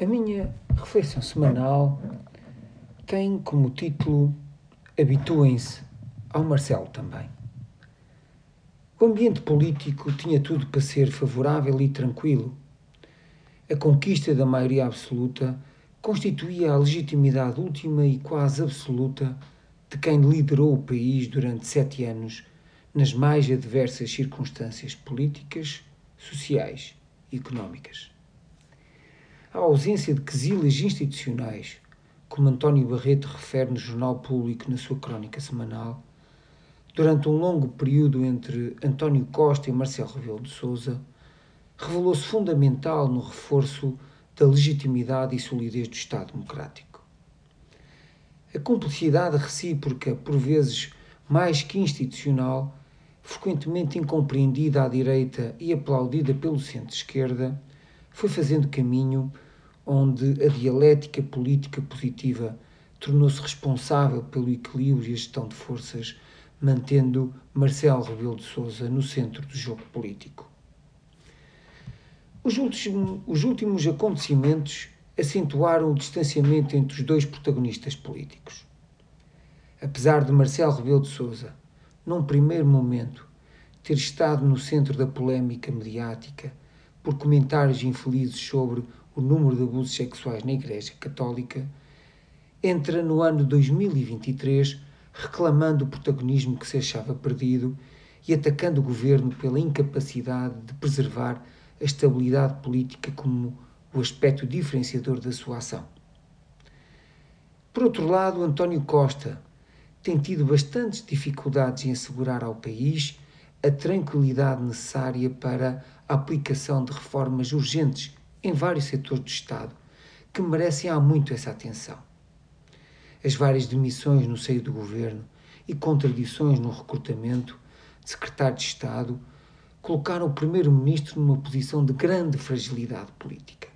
A minha reflexão semanal tem como título Habituem-se ao Marcelo também. O ambiente político tinha tudo para ser favorável e tranquilo. A conquista da maioria absoluta constituía a legitimidade última e quase absoluta de quem liderou o país durante sete anos nas mais adversas circunstâncias políticas, sociais e económicas a ausência de quesilhas institucionais, como António Barreto refere no Jornal Público na sua crónica semanal, durante um longo período entre António Costa e Marcelo Rebelo de Sousa, revelou-se fundamental no reforço da legitimidade e solidez do Estado Democrático. A cumplicidade recíproca, por vezes mais que institucional, frequentemente incompreendida à direita e aplaudida pelo centro-esquerda, foi fazendo caminho onde a dialética política positiva tornou-se responsável pelo equilíbrio e a gestão de forças, mantendo Marcelo Rebelo de Sousa no centro do jogo político. Os últimos, os últimos acontecimentos acentuaram o distanciamento entre os dois protagonistas políticos. Apesar de Marcelo Rebelo de Sousa, num primeiro momento, ter estado no centro da polémica mediática por comentários infelizes sobre o número de abusos sexuais na Igreja Católica, entra no ano 2023 reclamando o protagonismo que se achava perdido e atacando o governo pela incapacidade de preservar a estabilidade política como o aspecto diferenciador da sua ação. Por outro lado, António Costa tem tido bastantes dificuldades em assegurar ao país a tranquilidade necessária para a aplicação de reformas urgentes em vários setores do Estado que merecem há muito essa atenção. As várias demissões no seio do governo e contradições no recrutamento de secretário de Estado colocaram o primeiro-ministro numa posição de grande fragilidade política.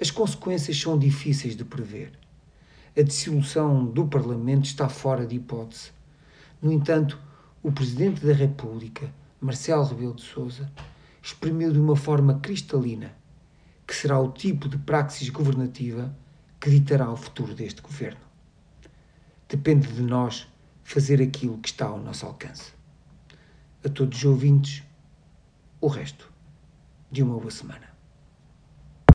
As consequências são difíceis de prever. A dissolução do Parlamento está fora de hipótese. No entanto, o Presidente da República, Marcelo Rebelo de Sousa, exprimiu de uma forma cristalina que será o tipo de praxis governativa que ditará o futuro deste governo. Depende de nós fazer aquilo que está ao nosso alcance. A todos os ouvintes, o resto de uma boa semana.